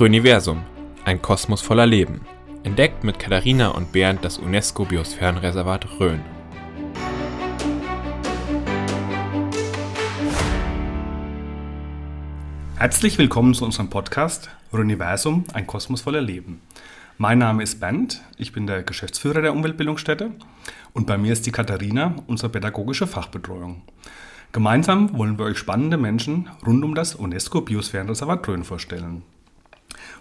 Rhöniversum, ein Kosmos voller Leben. Entdeckt mit Katharina und Bernd das UNESCO-Biosphärenreservat Rhön. Herzlich willkommen zu unserem Podcast Rhöniversum, ein Kosmos voller Leben. Mein Name ist Bernd, ich bin der Geschäftsführer der Umweltbildungsstätte und bei mir ist die Katharina, unsere pädagogische Fachbetreuung. Gemeinsam wollen wir euch spannende Menschen rund um das UNESCO-Biosphärenreservat Rhön vorstellen.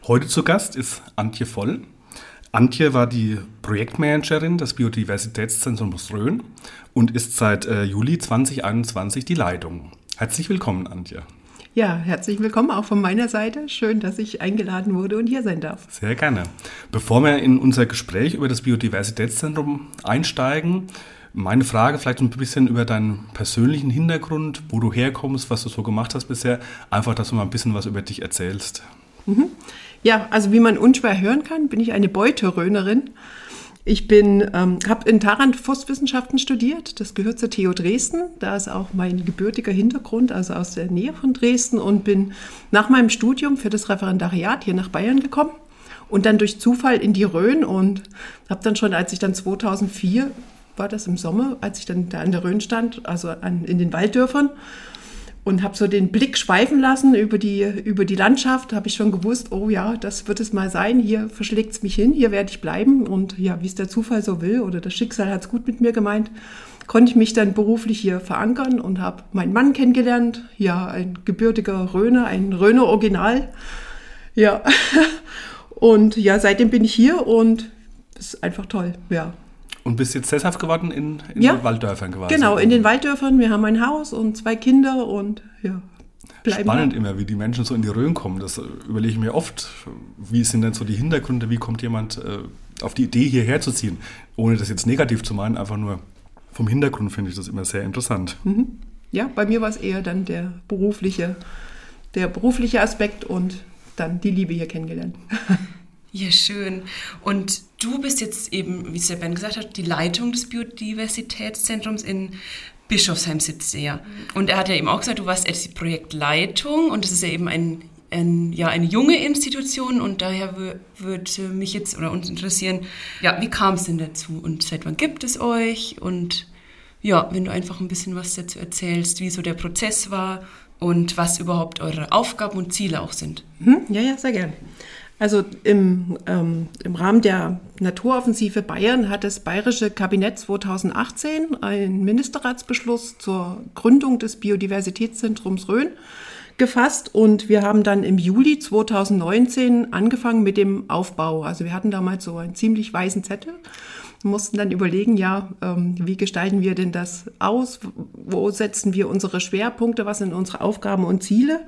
Heute zu Gast ist Antje Voll. Antje war die Projektmanagerin des Biodiversitätszentrums Rhön und ist seit äh, Juli 2021 die Leitung. Herzlich willkommen, Antje. Ja, herzlich willkommen auch von meiner Seite. Schön, dass ich eingeladen wurde und hier sein darf. Sehr gerne. Bevor wir in unser Gespräch über das Biodiversitätszentrum einsteigen, meine Frage vielleicht ein bisschen über deinen persönlichen Hintergrund, wo du herkommst, was du so gemacht hast bisher. Einfach, dass du mal ein bisschen was über dich erzählst. Mhm. Ja, also wie man unschwer hören kann, bin ich eine Beuterönerin. Ich bin, ähm, habe in Tarant Forstwissenschaften studiert. Das gehört zur TU Dresden. Da ist auch mein gebürtiger Hintergrund, also aus der Nähe von Dresden. Und bin nach meinem Studium für das Referendariat hier nach Bayern gekommen und dann durch Zufall in die Rhön und habe dann schon, als ich dann 2004 war das im Sommer, als ich dann da an der Rhön stand, also an, in den Walddörfern und habe so den Blick schweifen lassen über die, über die Landschaft, habe ich schon gewusst, oh ja, das wird es mal sein, hier verschlägt es mich hin, hier werde ich bleiben. Und ja, wie es der Zufall so will oder das Schicksal hat es gut mit mir gemeint, konnte ich mich dann beruflich hier verankern und habe meinen Mann kennengelernt, ja, ein gebürtiger Röner, ein Röner Original, ja, und ja, seitdem bin ich hier und es ist einfach toll, ja. Und bist jetzt sesshaft geworden in, in ja, Walddörfern quasi? Genau, in den Walddörfern. Wir haben ein Haus und zwei Kinder und ja. Spannend da. immer, wie die Menschen so in die Rhön kommen. Das äh, überlege ich mir oft. Wie sind denn so die Hintergründe? Wie kommt jemand äh, auf die Idee, hierher zu ziehen? Ohne das jetzt negativ zu meinen, einfach nur vom Hintergrund finde ich das immer sehr interessant. Mhm. Ja, bei mir war es eher dann der berufliche, der berufliche Aspekt und dann die Liebe hier kennengelernt. Ja, schön. Und du bist jetzt eben, wie es der Ben gesagt hat, die Leitung des Biodiversitätszentrums in Bischofsheim sitzt er. Und er hat ja eben auch gesagt, du warst jetzt die Projektleitung und das ist ja eben ein, ein, ja, eine junge Institution und daher würde mich jetzt oder uns interessieren, ja, wie kam es denn dazu und seit wann gibt es euch und ja, wenn du einfach ein bisschen was dazu erzählst, wie so der Prozess war und was überhaupt eure Aufgaben und Ziele auch sind. Mhm. Ja, ja, sehr gerne. Also im, ähm, im Rahmen der Naturoffensive Bayern hat das bayerische Kabinett 2018 einen Ministerratsbeschluss zur Gründung des Biodiversitätszentrums Rhön gefasst und wir haben dann im Juli 2019 angefangen mit dem Aufbau. Also wir hatten damals so einen ziemlich weißen Zettel, mussten dann überlegen, ja, ähm, wie gestalten wir denn das aus, wo setzen wir unsere Schwerpunkte, was sind unsere Aufgaben und Ziele.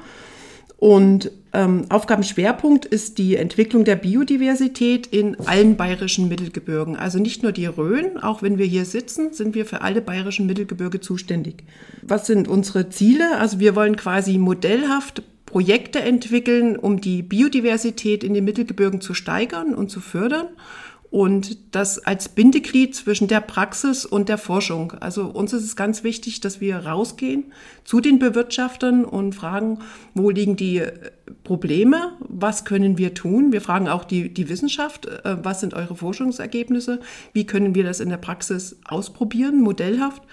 Und ähm, Aufgabenschwerpunkt ist die Entwicklung der Biodiversität in allen bayerischen Mittelgebirgen. Also nicht nur die Rhön, auch wenn wir hier sitzen, sind wir für alle bayerischen Mittelgebirge zuständig. Was sind unsere Ziele? Also wir wollen quasi modellhaft Projekte entwickeln, um die Biodiversität in den Mittelgebirgen zu steigern und zu fördern und das als Bindeglied zwischen der Praxis und der Forschung. Also uns ist es ganz wichtig, dass wir rausgehen zu den Bewirtschaftern und fragen, wo liegen die äh, Probleme, was können wir tun. Wir fragen auch die, die Wissenschaft, äh, was sind eure Forschungsergebnisse, wie können wir das in der Praxis ausprobieren, modellhaft.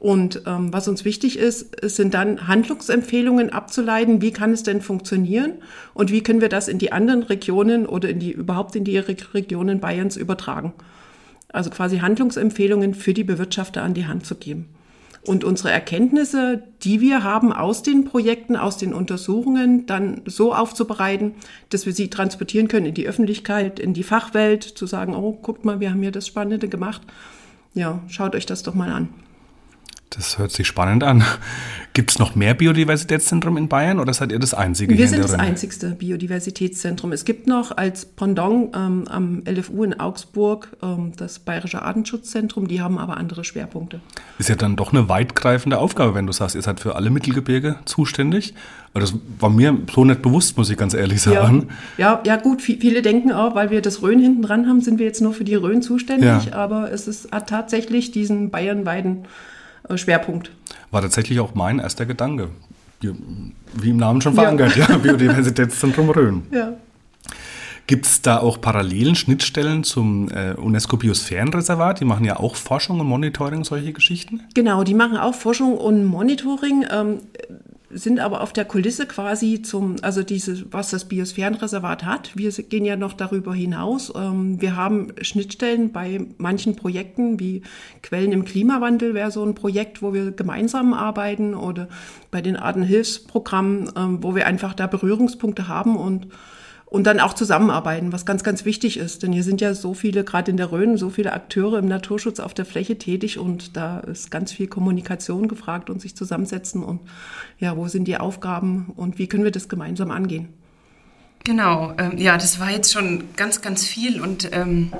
Und ähm, was uns wichtig ist, es sind dann Handlungsempfehlungen abzuleiten, wie kann es denn funktionieren und wie können wir das in die anderen Regionen oder in die überhaupt in die Regionen Bayerns übertragen. Also quasi Handlungsempfehlungen für die Bewirtschafter an die Hand zu geben. Und unsere Erkenntnisse, die wir haben aus den Projekten, aus den Untersuchungen, dann so aufzubereiten, dass wir sie transportieren können in die Öffentlichkeit, in die Fachwelt, zu sagen, oh, guckt mal, wir haben hier das Spannende gemacht. Ja, schaut euch das doch mal an. Das hört sich spannend an. Gibt es noch mehr Biodiversitätszentren in Bayern oder seid ihr das einzige? Wir sind das einzigste Biodiversitätszentrum. Es gibt noch als Pendant ähm, am LFU in Augsburg ähm, das Bayerische Artenschutzzentrum. Die haben aber andere Schwerpunkte. Ist ja dann doch eine weitgreifende Aufgabe, wenn du sagst, ihr seid für alle Mittelgebirge zuständig. Das war mir so nicht bewusst, muss ich ganz ehrlich sagen. Ja, ja, ja gut, viele denken auch, weil wir das Rhön hinten dran haben, sind wir jetzt nur für die Rhön zuständig. Ja. Aber es ist tatsächlich diesen bayernweiten Schwerpunkt. War tatsächlich auch mein erster Gedanke. Wie im Namen schon verankert, ja, ja Biodiversitätszentrum Rhön. Ja. Gibt es da auch Parallelen, Schnittstellen zum äh, UNESCO-Biosphärenreservat? Die machen ja auch Forschung und Monitoring, solche Geschichten? Genau, die machen auch Forschung und Monitoring. Ähm, sind aber auf der Kulisse quasi zum, also diese, was das Biosphärenreservat hat. Wir gehen ja noch darüber hinaus. Ähm, wir haben Schnittstellen bei manchen Projekten, wie Quellen im Klimawandel wäre so ein Projekt, wo wir gemeinsam arbeiten oder bei den Artenhilfsprogrammen, ähm, wo wir einfach da Berührungspunkte haben und und dann auch zusammenarbeiten, was ganz, ganz wichtig ist. Denn hier sind ja so viele, gerade in der Rhön, so viele Akteure im Naturschutz auf der Fläche tätig und da ist ganz viel Kommunikation gefragt und sich zusammensetzen und ja, wo sind die Aufgaben und wie können wir das gemeinsam angehen. Genau, ähm, ja, das war jetzt schon ganz, ganz viel und ähm,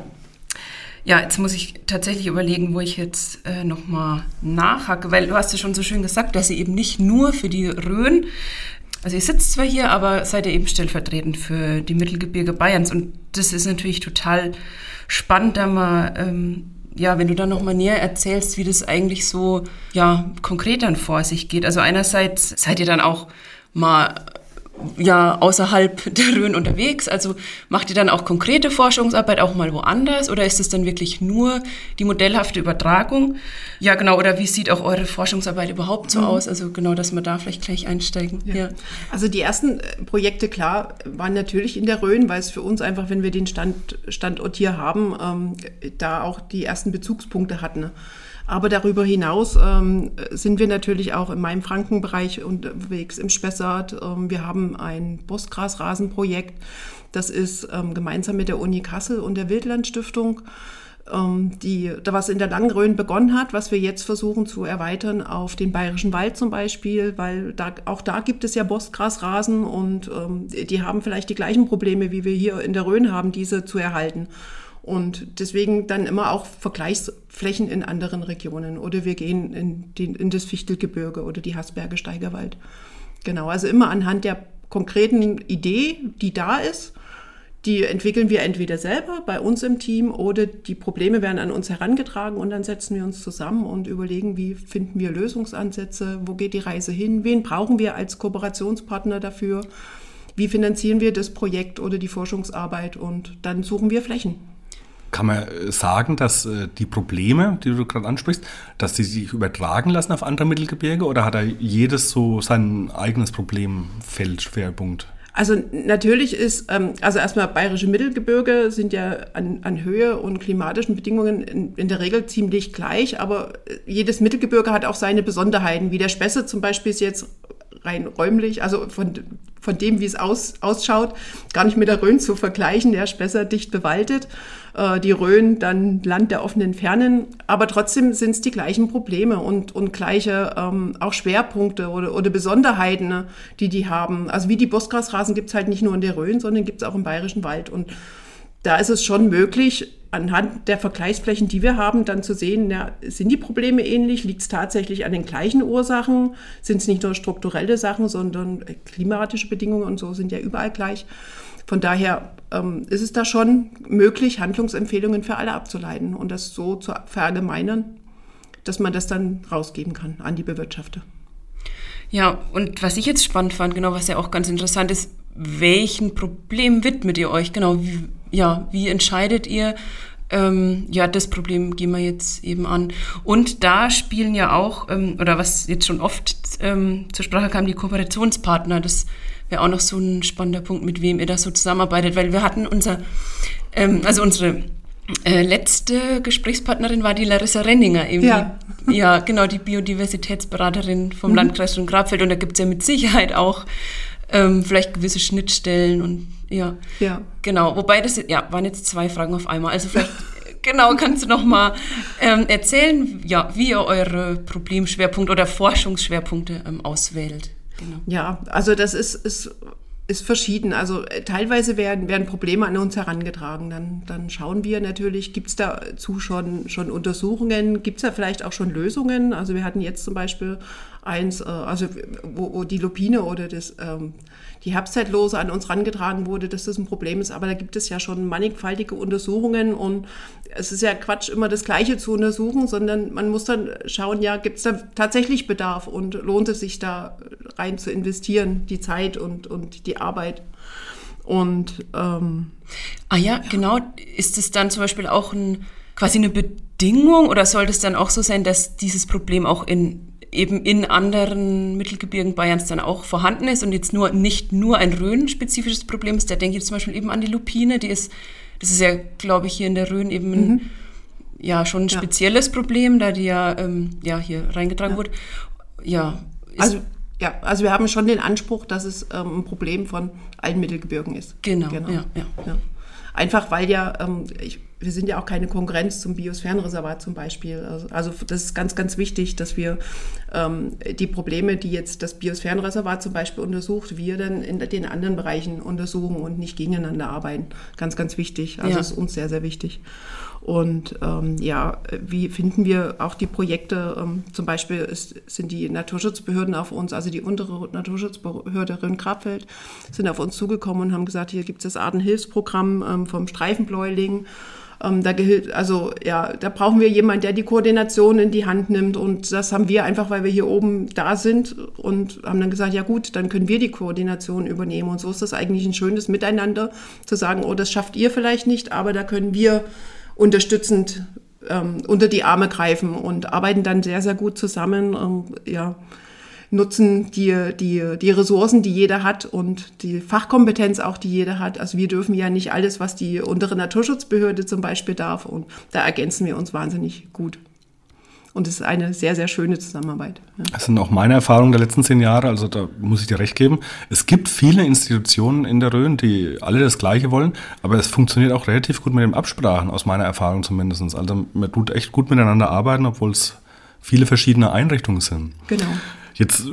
ja, jetzt muss ich tatsächlich überlegen, wo ich jetzt äh, nochmal nachhacke, weil du hast ja schon so schön gesagt, dass sie eben nicht nur für die Rhön also ihr sitzt zwar hier, aber seid ihr eben stellvertretend für die Mittelgebirge Bayerns. Und das ist natürlich total spannend, da mal, ähm, ja, wenn du dann nochmal näher erzählst, wie das eigentlich so, ja, konkret dann vor sich geht. Also einerseits seid ihr dann auch mal ja außerhalb der Rhön unterwegs? Also macht ihr dann auch konkrete Forschungsarbeit auch mal woanders oder ist es dann wirklich nur die modellhafte Übertragung? Ja, genau. Oder wie sieht auch eure Forschungsarbeit überhaupt so mhm. aus? Also genau, dass wir da vielleicht gleich einsteigen. Ja. ja. Also die ersten äh, Projekte, klar, waren natürlich in der Rhön, weil es für uns einfach, wenn wir den Stand, Standort hier haben, ähm, da auch die ersten Bezugspunkte hatten. Aber darüber hinaus ähm, sind wir natürlich auch in meinem Frankenbereich unterwegs, im Spessart. Ähm, wir haben ein Bosgrasrasenprojekt. Das ist ähm, gemeinsam mit der Uni Kassel und der Wildlandstiftung, ähm, die, was in der Langrhön begonnen hat, was wir jetzt versuchen zu erweitern auf den Bayerischen Wald zum Beispiel, weil da, auch da gibt es ja Bosgrasrasen und ähm, die haben vielleicht die gleichen Probleme, wie wir hier in der Rhön haben, diese zu erhalten. Und deswegen dann immer auch Vergleichsflächen in anderen Regionen. Oder wir gehen in, den, in das Fichtelgebirge oder die Hasberge Steigerwald. Genau, also immer anhand der konkreten Idee, die da ist. Die entwickeln wir entweder selber bei uns im Team oder die Probleme werden an uns herangetragen und dann setzen wir uns zusammen und überlegen, wie finden wir Lösungsansätze, wo geht die Reise hin, wen brauchen wir als Kooperationspartner dafür, wie finanzieren wir das Projekt oder die Forschungsarbeit und dann suchen wir Flächen. Kann man äh, sagen, dass äh, die Probleme, die du gerade ansprichst, dass die sich übertragen lassen auf andere Mittelgebirge oder hat da jedes so sein eigenes Problemfeld, Schwerpunkt? Also natürlich ist, ähm, also erstmal bayerische Mittelgebirge sind ja an, an Höhe und klimatischen Bedingungen in, in, der Regel ziemlich gleich, aber äh, jedes Mittelgebirge hat auch seine Besonderheiten. Wie der Spesse zum Beispiel ist jetzt rein räumlich, also von, von dem, wie es aus, ausschaut, gar nicht mit der Rhön zu vergleichen. Der ist besser dicht bewaldet äh, die Rhön dann Land der offenen Fernen. Aber trotzdem sind es die gleichen Probleme und, und gleiche ähm, auch Schwerpunkte oder, oder Besonderheiten, ne, die die haben. Also wie die Bosgrasrasen gibt es halt nicht nur in der Rhön, sondern gibt es auch im Bayerischen Wald. Und da ist es schon möglich, anhand der Vergleichsflächen, die wir haben, dann zu sehen, ja, sind die Probleme ähnlich? Liegt es tatsächlich an den gleichen Ursachen? Sind es nicht nur strukturelle Sachen, sondern klimatische Bedingungen und so sind ja überall gleich. Von daher ähm, ist es da schon möglich, Handlungsempfehlungen für alle abzuleiten und das so zu verallgemeinern, dass man das dann rausgeben kann an die Bewirtschafter. Ja, und was ich jetzt spannend fand, genau, was ja auch ganz interessant ist, welchen Problem widmet ihr euch? Genau, wie, ja, wie entscheidet ihr, ähm, ja, das Problem gehen wir jetzt eben an. Und da spielen ja auch, ähm, oder was jetzt schon oft ähm, zur Sprache kam, die Kooperationspartner. Das wäre auch noch so ein spannender Punkt, mit wem ihr da so zusammenarbeitet, weil wir hatten unser, ähm, also unsere äh, letzte Gesprächspartnerin war die Larissa Renninger, eben ja. Die, ja, genau, die Biodiversitätsberaterin vom mhm. Landkreis und Grabfeld. Und da gibt es ja mit Sicherheit auch ähm, vielleicht gewisse Schnittstellen und ja, ja. Genau, wobei das ja, waren jetzt zwei Fragen auf einmal. Also vielleicht genau, kannst du noch mal ähm, erzählen, ja, wie ihr eure Problemschwerpunkte oder Forschungsschwerpunkte ähm, auswählt? Genau. Ja, also das ist, ist, ist verschieden. Also äh, teilweise werden, werden Probleme an uns herangetragen. Dann, dann schauen wir natürlich, gibt es dazu schon, schon Untersuchungen, gibt es da vielleicht auch schon Lösungen? Also wir hatten jetzt zum Beispiel eins, äh, also wo, wo die Lupine oder das, ähm, die Herbstzeitlose an uns rangetragen wurde, dass das ein Problem ist. Aber da gibt es ja schon mannigfaltige Untersuchungen und es ist ja Quatsch, immer das Gleiche zu untersuchen, sondern man muss dann schauen, ja, gibt es da tatsächlich Bedarf und lohnt es sich da rein zu investieren, die Zeit und, und die Arbeit. Und ähm, ah ja, genau. Ist es dann zum Beispiel auch ein, quasi eine Bedingung oder sollte es dann auch so sein, dass dieses Problem auch in eben in anderen Mittelgebirgen Bayerns dann auch vorhanden ist und jetzt nur nicht nur ein Rhön-spezifisches Problem ist. Da denke ich zum Beispiel eben an die Lupine, die ist, das ist ja, glaube ich, hier in der Rhön eben mhm. ja schon ein spezielles ja. Problem, da die ja, ähm, ja hier reingetragen ja. wurde. Ja. Also ja, also wir haben schon den Anspruch, dass es ähm, ein Problem von allen Mittelgebirgen ist. Genau, genau. Ja. ja. Einfach weil ja, ähm, ich, wir sind ja auch keine Konkurrenz zum Biosphärenreservat zum Beispiel. Also, also das ist ganz, ganz wichtig, dass wir ähm, die Probleme, die jetzt das Biosphärenreservat zum Beispiel untersucht, wir dann in den anderen Bereichen untersuchen und nicht gegeneinander arbeiten. Ganz, ganz wichtig. Also ja. ist uns sehr, sehr wichtig. Und ähm, ja, wie finden wir auch die Projekte? Ähm, zum Beispiel ist, sind die Naturschutzbehörden auf uns, also die untere Naturschutzbehörde Rhön-Grabfeld, sind auf uns zugekommen und haben gesagt, hier gibt es das Artenhilfsprogramm ähm, vom Streifenbläuling. Ähm, da also ja, da brauchen wir jemanden, der die Koordination in die Hand nimmt. Und das haben wir einfach, weil wir hier oben da sind und haben dann gesagt, ja gut, dann können wir die Koordination übernehmen. Und so ist das eigentlich ein schönes Miteinander, zu sagen, oh, das schafft ihr vielleicht nicht, aber da können wir unterstützend ähm, unter die Arme greifen und arbeiten dann sehr, sehr gut zusammen. Ähm, ja, nutzen die, die, die Ressourcen, die jeder hat und die Fachkompetenz auch, die jeder hat. Also wir dürfen ja nicht alles, was die untere Naturschutzbehörde zum Beispiel darf und da ergänzen wir uns wahnsinnig gut. Und es ist eine sehr, sehr schöne Zusammenarbeit. Ja. Das sind auch meine Erfahrungen der letzten zehn Jahre, also da muss ich dir recht geben. Es gibt viele Institutionen in der Rhön, die alle das Gleiche wollen, aber es funktioniert auch relativ gut mit den Absprachen, aus meiner Erfahrung zumindest. Also man tut echt gut miteinander arbeiten, obwohl es viele verschiedene Einrichtungen sind. Genau. Jetzt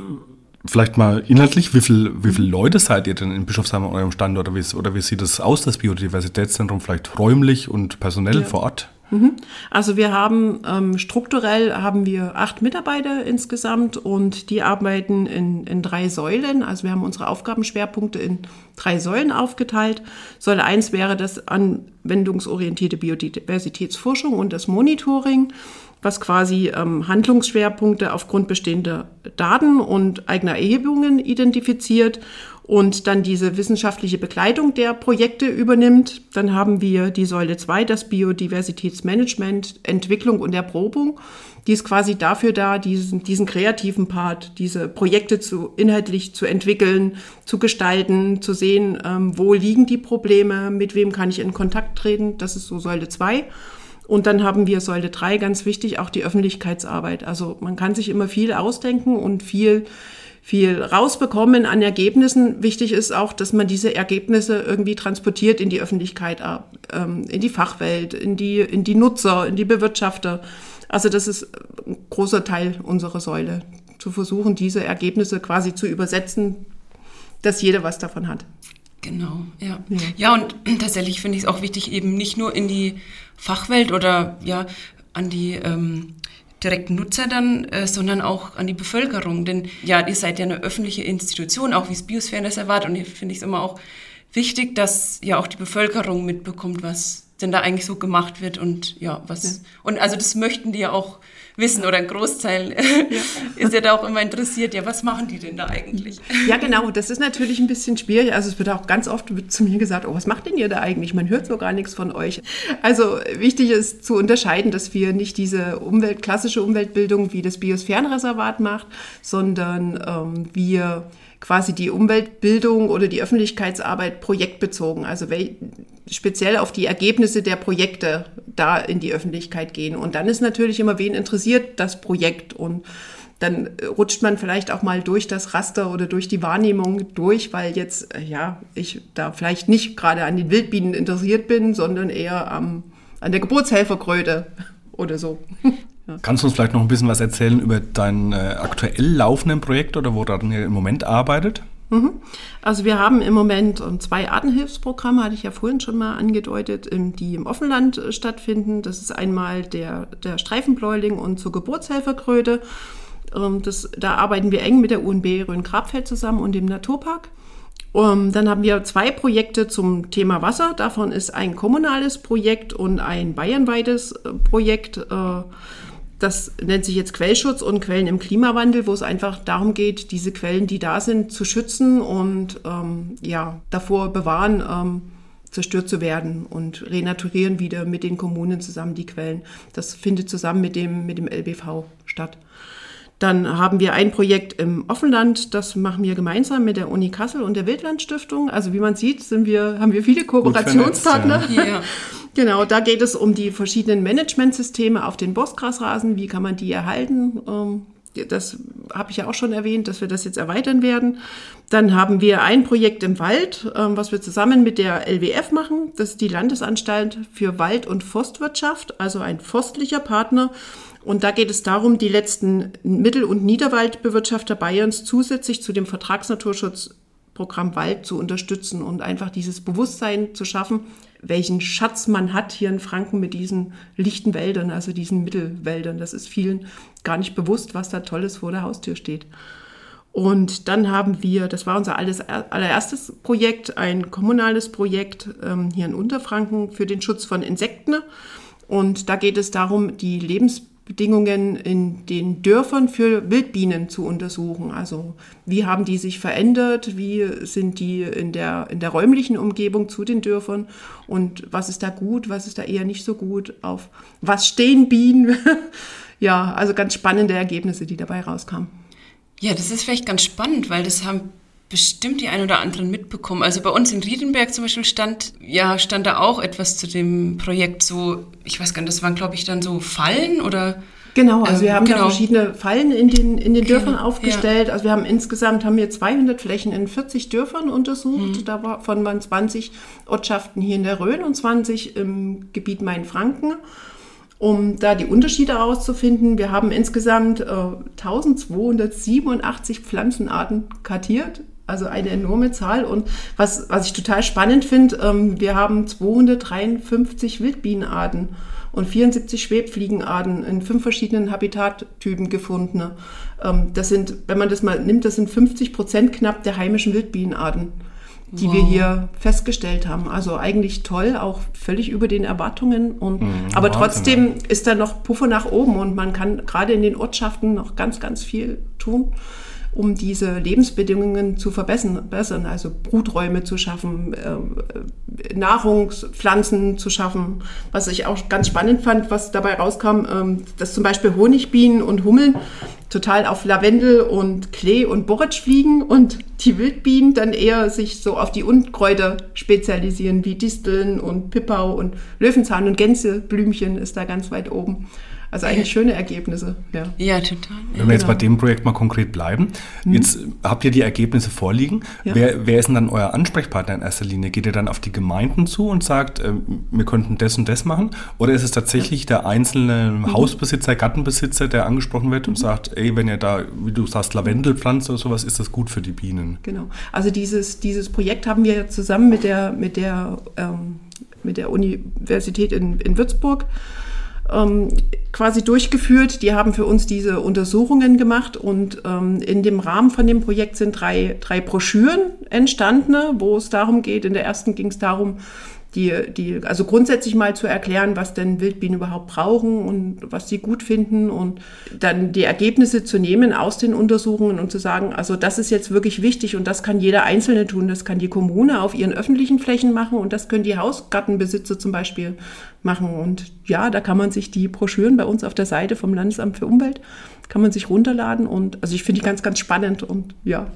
vielleicht mal inhaltlich, wie viele wie viel Leute seid ihr denn in Bischofsheim an eurem Standort oder wie, oder wie sieht das aus, das Biodiversitätszentrum, vielleicht räumlich und personell ja. vor Ort? Mhm. Also wir haben ähm, strukturell haben wir acht Mitarbeiter insgesamt und die arbeiten in, in drei Säulen. Also wir haben unsere Aufgabenschwerpunkte in drei Säulen aufgeteilt. Säule 1 wäre das anwendungsorientierte Biodiversitätsforschung und das Monitoring was quasi ähm, Handlungsschwerpunkte aufgrund bestehender Daten und eigener Erhebungen identifiziert und dann diese wissenschaftliche Begleitung der Projekte übernimmt. Dann haben wir die Säule 2, das Biodiversitätsmanagement, Entwicklung und Erprobung. Die ist quasi dafür da, diesen, diesen kreativen Part, diese Projekte zu, inhaltlich zu entwickeln, zu gestalten, zu sehen, ähm, wo liegen die Probleme, mit wem kann ich in Kontakt treten. Das ist so Säule 2. Und dann haben wir Säule 3, ganz wichtig, auch die Öffentlichkeitsarbeit. Also man kann sich immer viel ausdenken und viel, viel rausbekommen an Ergebnissen. Wichtig ist auch, dass man diese Ergebnisse irgendwie transportiert in die Öffentlichkeit, ähm, in die Fachwelt, in die, in die Nutzer, in die Bewirtschafter. Also das ist ein großer Teil unserer Säule, zu versuchen, diese Ergebnisse quasi zu übersetzen, dass jeder was davon hat. Genau, ja. Ja, ja und tatsächlich finde ich es auch wichtig, eben nicht nur in die Fachwelt oder ja, an die ähm, direkten Nutzer dann, äh, sondern auch an die Bevölkerung. Denn ja, ihr seid ja eine öffentliche Institution, auch wie es Biosphärenreservat. Und hier finde ich es immer auch wichtig, dass ja auch die Bevölkerung mitbekommt, was denn da eigentlich so gemacht wird und ja, was. Ja. Und also das möchten die ja auch wissen oder ein Großteil ja. ist ja da auch immer interessiert, ja, was machen die denn da eigentlich? Ja, genau, das ist natürlich ein bisschen schwierig. Also es wird auch ganz oft zu mir gesagt, oh, was macht denn ihr da eigentlich? Man hört so gar nichts von euch. Also wichtig ist zu unterscheiden, dass wir nicht diese Umwelt, klassische Umweltbildung wie das Biosphärenreservat macht, sondern ähm, wir quasi die Umweltbildung oder die Öffentlichkeitsarbeit projektbezogen, also speziell auf die Ergebnisse der Projekte da in die Öffentlichkeit gehen. Und dann ist natürlich immer, wen interessiert das Projekt und dann rutscht man vielleicht auch mal durch das Raster oder durch die Wahrnehmung durch, weil jetzt, äh, ja, ich da vielleicht nicht gerade an den Wildbienen interessiert bin, sondern eher am, an der Geburtshelferkröte oder so. Ja. Kannst du uns vielleicht noch ein bisschen was erzählen über dein äh, aktuell laufenden Projekt oder woran ihr im Moment arbeitet? Mhm. Also wir haben im Moment ähm, zwei Artenhilfsprogramme, hatte ich ja vorhin schon mal angedeutet, die im Offenland äh, stattfinden. Das ist einmal der, der Streifenbläuling und zur Geburtshelferkröte. Ähm, das, da arbeiten wir eng mit der UNB Rhön-Grabfeld zusammen und dem Naturpark. Um, ähm, dann haben wir zwei Projekte zum Thema Wasser. Davon ist ein kommunales Projekt und ein bayernweites äh, Projekt. Äh, Das nennt sich jetzt Quellschutz und Quellen im Klimawandel, wo es einfach darum geht, diese Quellen, die da sind, zu schützen und ähm, ja, davor bewahren, ähm, zerstört zu werden und renaturieren wieder mit den Kommunen zusammen die Quellen. Das findet zusammen mit dem, mit dem LBV statt. Dann haben wir ein Projekt im Offenland, das machen wir gemeinsam mit der Uni Kassel und der Wildlandstiftung. Also wie man sieht, sind wir, haben wir viele Kooperationspartner. Vernetzt, ja. Ja. Genau, da geht es um die verschiedenen Managementsysteme auf den Bosgrasrasen. Wie kann man die erhalten? Ähm, das habe ich ja auch schon erwähnt, dass wir das jetzt erweitern werden. Dann haben wir ein Projekt im Wald, ähm, was wir zusammen mit der LWF machen. Das ist die Landesanstalt für Wald- und Forstwirtschaft, also ein forstlicher Partner. Und da geht es darum, die letzten Mittel- und Niederwaldbewirtschafter Bayerns zusätzlich zu dem Vertragsnaturschutzprogramm Wald zu unterstützen und einfach dieses Bewusstsein zu schaffen, welchen Schatz man hat hier in Franken mit diesen lichten Wäldern, also diesen Mittelwäldern. Das ist vielen gar nicht bewusst, was da Tolles vor der Haustür steht. Und dann haben wir, das war unser alles, allererstes Projekt, ein kommunales Projekt ähm, hier in Unterfranken für den Schutz von Insekten. Und da geht es darum, die Lebens Bedingungen in den Dörfern für Wildbienen zu untersuchen. Also wie haben die sich verändert, wie sind die in der, in der räumlichen Umgebung zu den Dörfern und was ist da gut, was ist da eher nicht so gut, auf was stehen Bienen. ja, also ganz spannende Ergebnisse, die dabei rauskamen. Ja, das ist vielleicht ganz spannend, weil das haben bestimmt die ein oder anderen mitbekommen. Also bei uns in Riedenberg zum Beispiel stand, ja, stand da auch etwas zu dem Projekt so, ich weiß gar nicht, das waren glaube ich dann so Fallen oder? Genau, also wir ähm, haben genau. da verschiedene Fallen in den, in den Dörfern genau, aufgestellt. Ja. Also wir haben insgesamt haben wir 200 Flächen in 40 Dörfern untersucht. Mhm. Davon waren 20 Ortschaften hier in der Rhön und 20 im Gebiet Mainfranken um da die Unterschiede herauszufinden. Wir haben insgesamt äh, 1287 Pflanzenarten kartiert also eine enorme Zahl. Und was, was ich total spannend finde, ähm, wir haben 253 Wildbienenarten und 74 Schwebfliegenarten in fünf verschiedenen Habitattypen gefunden. Ähm, das sind, wenn man das mal nimmt, das sind 50 Prozent knapp der heimischen Wildbienenarten, die wow. wir hier festgestellt haben. Also eigentlich toll, auch völlig über den Erwartungen. Und, mhm, aber Wahnsinn. trotzdem ist da noch Puffer nach oben und man kann gerade in den Ortschaften noch ganz, ganz viel tun um diese Lebensbedingungen zu verbessern, also Bruträume zu schaffen, äh, Nahrungspflanzen zu schaffen. Was ich auch ganz spannend fand, was dabei rauskam, ähm, dass zum Beispiel Honigbienen und Hummeln total auf Lavendel und Klee und Borretsch fliegen und die Wildbienen dann eher sich so auf die Unkräuter spezialisieren, wie Disteln und Pippau und Löwenzahn und Gänseblümchen ist da ganz weit oben. Also eigentlich schöne Ergebnisse. Ja, ja total. Wenn wir jetzt bei dem Projekt mal konkret bleiben, hm. jetzt habt ihr die Ergebnisse vorliegen. Ja. Wer, wer ist denn dann euer Ansprechpartner in erster Linie? Geht ihr dann auf die Gemeinden zu und sagt, äh, wir könnten das und das machen? Oder ist es tatsächlich der einzelne mhm. Hausbesitzer, Gartenbesitzer, der angesprochen wird und mhm. sagt, ey, wenn ihr da, wie du sagst, Lavendel pflanzt oder sowas, ist das gut für die Bienen? Genau. Also dieses, dieses Projekt haben wir zusammen mit der, mit der, ähm, mit der Universität in, in Würzburg ähm, quasi durchgeführt. Die haben für uns diese Untersuchungen gemacht und ähm, in dem Rahmen von dem Projekt sind drei, drei Broschüren entstanden, wo es darum geht. In der ersten ging es darum, die, die, also grundsätzlich mal zu erklären, was denn Wildbienen überhaupt brauchen und was sie gut finden und dann die Ergebnisse zu nehmen aus den Untersuchungen und zu sagen, also das ist jetzt wirklich wichtig und das kann jeder Einzelne tun. Das kann die Kommune auf ihren öffentlichen Flächen machen und das können die Hausgartenbesitzer zum Beispiel machen. Und ja, da kann man sich die Broschüren bei uns auf der Seite vom Landesamt für Umwelt, kann man sich runterladen und also ich finde die ganz, ganz spannend und ja,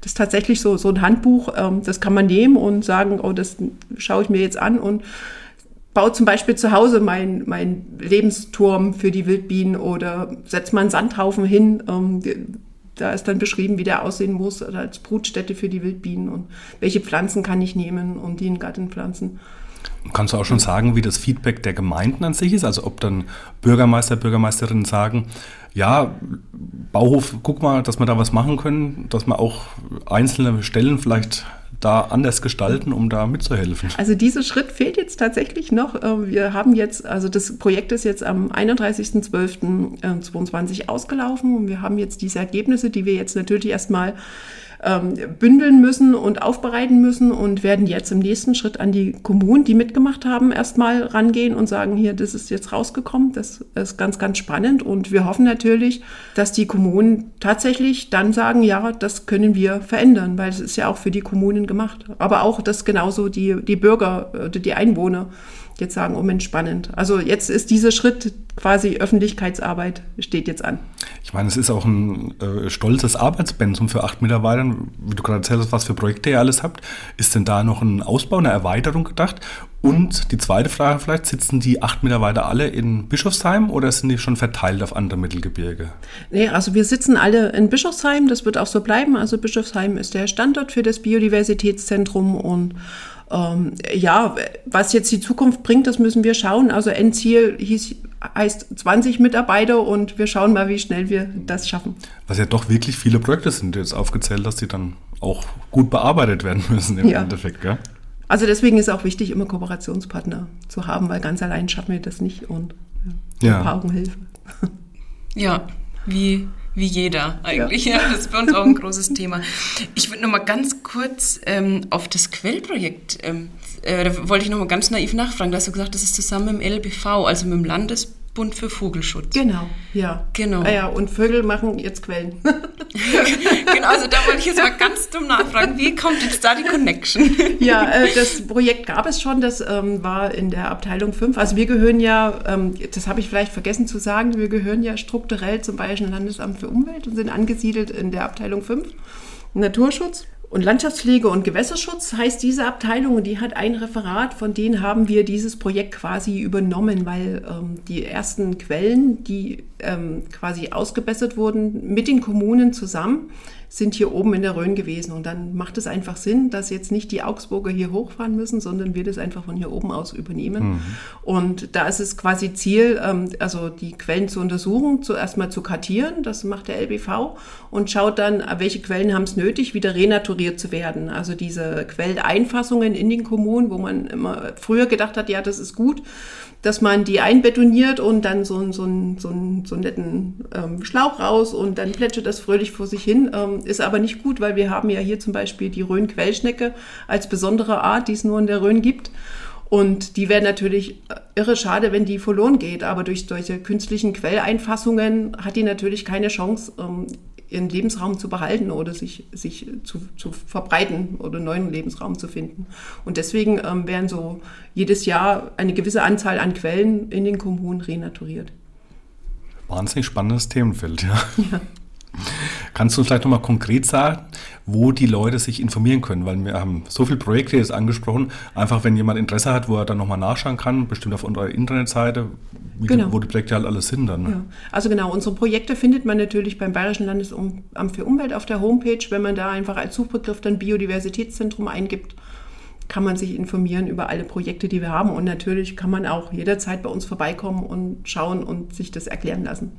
das ist tatsächlich so, so ein Handbuch, ähm, das kann man nehmen und sagen, oh, das schaue ich mir jetzt an und baue zum Beispiel zu Hause meinen mein Lebensturm für die Wildbienen oder setze mal einen Sandhaufen hin. Ähm, da ist dann beschrieben, wie der aussehen muss als Brutstätte für die Wildbienen und welche Pflanzen kann ich nehmen und die in Garten pflanzen. Kannst du auch schon sagen, wie das Feedback der Gemeinden an sich ist? Also ob dann Bürgermeister, Bürgermeisterinnen sagen, ja, Bauhof, guck mal, dass wir da was machen können, dass wir auch einzelne Stellen vielleicht da anders gestalten, um da mitzuhelfen? Also dieser Schritt fehlt jetzt tatsächlich noch. Äh, wir haben jetzt, also das Projekt ist jetzt am 31.12.22 ausgelaufen und wir haben jetzt diese Ergebnisse, die wir jetzt natürlich erstmal ähm, bündeln müssen und aufbereiten müssen und werden jetzt im nächsten Schritt an die Kommunen, die mitgemacht haben, erstmal rangehen und sagen, hier, das ist jetzt rausgekommen. Das ist ganz, ganz spannend. Und wir hoffen natürlich, dass die Kommunen tatsächlich dann sagen, ja, das können wir verändern, weil es ist ja auch für die Kommunen gemacht. Aber auch, dass genauso die, die Bürger oder die Einwohner jetzt sagen, oh Mensch, spannend. Also jetzt ist dieser Schritt quasi Öffentlichkeitsarbeit steht jetzt an. Ich meine, es ist auch ein äh, stolzes Arbeitspensum für acht Mitarbeiter. Wie du gerade erzählt hast, was für Projekte ihr alles habt. Ist denn da noch ein Ausbau, eine Erweiterung gedacht? Und die zweite Frage vielleicht, sitzen die acht Mitarbeiter alle in Bischofsheim oder sind die schon verteilt auf andere Mittelgebirge? Nee, also wir sitzen alle in Bischofsheim, das wird auch so bleiben. Also Bischofsheim ist der Standort für das Biodiversitätszentrum und ähm, ja, was jetzt die Zukunft bringt, das müssen wir schauen. Also Endziel hieß, heißt 20 Mitarbeiter und wir schauen mal, wie schnell wir das schaffen. Was ja doch wirklich viele Projekte sind, jetzt aufgezählt, dass die dann auch gut bearbeitet werden müssen im ja. Endeffekt, gell? Also deswegen ist auch wichtig, immer Kooperationspartner zu haben, weil ganz allein schaffen wir das nicht und ja, ja. Augenhilfe. Ja, wie wie jeder eigentlich. Ja. ja. das ist bei uns auch ein großes Thema. Ich würde noch mal ganz kurz ähm, auf das Quellprojekt, ähm, äh, da wollte ich noch mal ganz naiv nachfragen. Da hast du gesagt, das ist zusammen mit dem LBV, also mit dem Landes Bund für Vogelschutz. Genau, ja. Genau. Ah ja, und Vögel machen jetzt Quellen. genau, also da wollte ich jetzt mal ganz dumm nachfragen, wie kommt jetzt da die Connection? ja, äh, das Projekt gab es schon, das ähm, war in der Abteilung 5. Also wir gehören ja, ähm, das habe ich vielleicht vergessen zu sagen, wir gehören ja strukturell zum Bayerischen Landesamt für Umwelt und sind angesiedelt in der Abteilung 5, Naturschutz. Und Landschaftspflege und Gewässerschutz heißt diese Abteilung und die hat ein Referat, von denen haben wir dieses Projekt quasi übernommen, weil ähm, die ersten Quellen, die ähm, quasi ausgebessert wurden, mit den Kommunen zusammen, sind hier oben in der Rhön gewesen. Und dann macht es einfach Sinn, dass jetzt nicht die Augsburger hier hochfahren müssen, sondern wir das einfach von hier oben aus übernehmen. Mhm. Und da ist es quasi Ziel, ähm, also die Quellen zu untersuchen, zuerst mal zu kartieren, das macht der LBV, und schaut dann, welche Quellen haben es nötig, wieder renaturiert zu werden. Also diese Quelleinfassungen in den Kommunen, wo man immer früher gedacht hat, ja, das ist gut, dass man die einbetoniert und dann so, so, so, so einen netten ähm, Schlauch raus und dann plätschert das fröhlich vor sich hin. Ähm, ist aber nicht gut, weil wir haben ja hier zum Beispiel die Rhön-Quellschnecke als besondere Art, die es nur in der Rhön gibt. Und die wäre natürlich irre schade, wenn die verloren geht. Aber durch solche künstlichen Quelleinfassungen hat die natürlich keine Chance, ähm, ihren Lebensraum zu behalten oder sich, sich zu, zu verbreiten oder einen neuen Lebensraum zu finden. Und deswegen ähm, werden so jedes Jahr eine gewisse Anzahl an Quellen in den Kommunen renaturiert. Wahnsinnig spannendes Themenfeld, ja. ja. Kannst du uns vielleicht nochmal konkret sagen, wo die Leute sich informieren können? Weil wir haben so viele Projekte jetzt angesprochen. Einfach, wenn jemand Interesse hat, wo er dann nochmal nachschauen kann, bestimmt auf unserer Internetseite, genau. die, wo die Projekte halt alles sind dann. Ne? Ja. Also genau, unsere Projekte findet man natürlich beim Bayerischen Landesamt für Umwelt auf der Homepage. Wenn man da einfach als Suchbegriff dann Biodiversitätszentrum eingibt, kann man sich informieren über alle Projekte, die wir haben. Und natürlich kann man auch jederzeit bei uns vorbeikommen und schauen und sich das erklären lassen.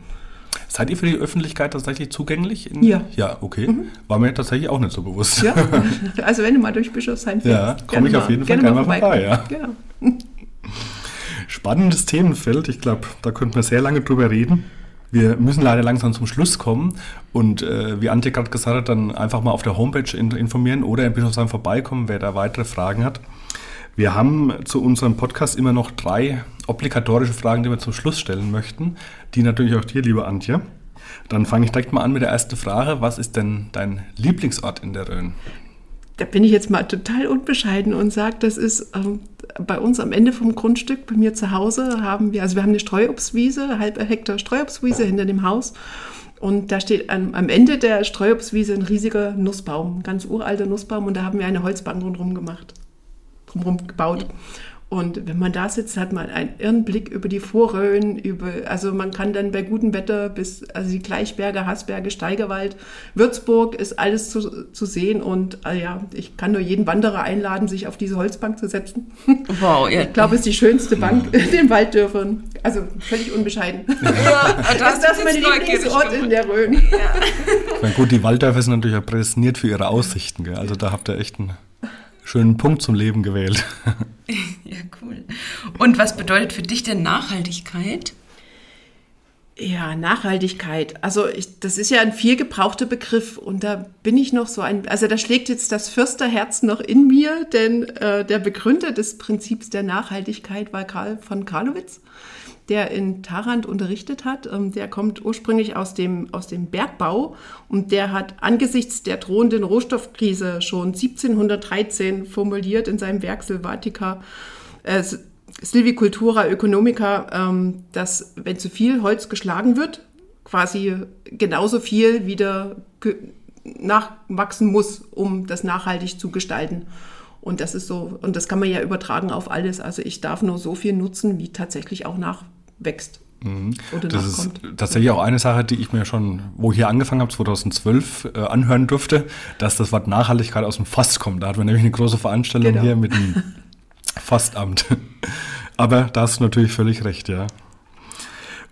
Seid ihr für die Öffentlichkeit tatsächlich zugänglich? In, ja. Ja, okay. Mhm. War mir tatsächlich auch nicht so bewusst. Ja, also wenn du mal durch Bischofsheim fährst. Ja, komme ich auf jeden Fall gerne mal vorbei. ja. Genau. Spannendes Themenfeld. Ich glaube, da könnten wir sehr lange drüber reden. Wir müssen leider langsam zum Schluss kommen und äh, wie Antje gerade gesagt hat, dann einfach mal auf der Homepage informieren oder in Bischofsheim vorbeikommen, wer da weitere Fragen hat. Wir haben zu unserem Podcast immer noch drei obligatorische Fragen, die wir zum Schluss stellen möchten. Die natürlich auch dir, liebe Antje. Dann fange ich direkt mal an mit der ersten Frage. Was ist denn dein Lieblingsort in der Rhön? Da bin ich jetzt mal total unbescheiden und sage, das ist ähm, bei uns am Ende vom Grundstück, bei mir zu Hause, haben wir, also wir haben eine Streuobstwiese, halb Hektar Streuobstwiese hinter dem Haus. Und da steht am, am Ende der Streuobstwiese ein riesiger Nussbaum, ganz uralter Nussbaum. Und da haben wir eine Holzbank rundherum gemacht drumherum gebaut. Und wenn man da sitzt, hat man einen irren Blick über die Vorröhren, über, also man kann dann bei gutem Wetter bis, also die Gleichberge, Haßberge, Steigerwald, Würzburg ist alles zu, zu sehen und äh, ja, ich kann nur jeden Wanderer einladen, sich auf diese Holzbank zu setzen. Wow, ja. Ich glaube, es ist die schönste Bank in den Walddörfern. Also völlig unbescheiden. Ja, das, das ist mein Lieblingsort in der Rhön. Ja. Na gut, die Walddörfer sind natürlich auch prädestiniert für ihre Aussichten, gell? also da habt ihr echt einen schönen Punkt zum Leben gewählt. ja, cool. Und was bedeutet für dich denn Nachhaltigkeit? Ja, Nachhaltigkeit. Also ich, das ist ja ein viel gebrauchter Begriff und da bin ich noch so ein, also da schlägt jetzt das Fürsterherz noch in mir, denn äh, der Begründer des Prinzips der Nachhaltigkeit war Karl von Karlowitz, der in Tarant unterrichtet hat. Ähm, der kommt ursprünglich aus dem, aus dem Bergbau und der hat angesichts der drohenden Rohstoffkrise schon 1713 formuliert in seinem Werk Silvatica, äh, Silvicultura Ökonomica, ähm, dass wenn zu viel Holz geschlagen wird, quasi genauso viel wieder nachwachsen muss, um das nachhaltig zu gestalten. Und das ist so, und das kann man ja übertragen auf alles. Also ich darf nur so viel nutzen, wie tatsächlich auch nachwächst. Mhm. Das ist tatsächlich auch eine Sache, die ich mir schon, wo ich hier angefangen habe, 2012, äh, anhören durfte, dass das Wort Nachhaltigkeit aus dem Fass kommt. Da hatten wir nämlich eine große Veranstaltung genau. hier mit dem Fastamt. Aber da hast du natürlich völlig recht, ja.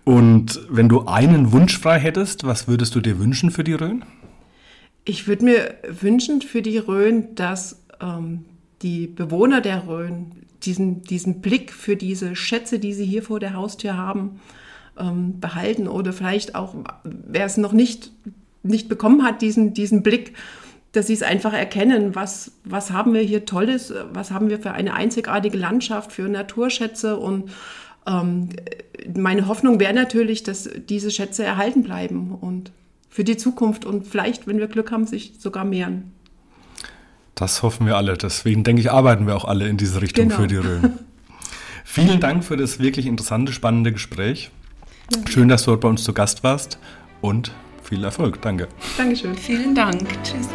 Und wenn du einen Wunsch frei hättest, was würdest du dir wünschen für die Rhön? Ich würde mir wünschen für die Rhön, dass ähm, die Bewohner der Rhön diesen, diesen Blick für diese Schätze, die sie hier vor der Haustür haben, ähm, behalten oder vielleicht auch, wer es noch nicht, nicht bekommen hat, diesen, diesen Blick dass sie es einfach erkennen, was, was haben wir hier Tolles, was haben wir für eine einzigartige Landschaft, für Naturschätze und ähm, meine Hoffnung wäre natürlich, dass diese Schätze erhalten bleiben und für die Zukunft und vielleicht, wenn wir Glück haben, sich sogar mehren. Das hoffen wir alle. Deswegen denke ich, arbeiten wir auch alle in diese Richtung genau. für die Rhön. Vielen Dank für das wirklich interessante, spannende Gespräch. Ja. Schön, dass du heute bei uns zu Gast warst und viel Erfolg. Danke. Dankeschön. Vielen Dank. Tschüss.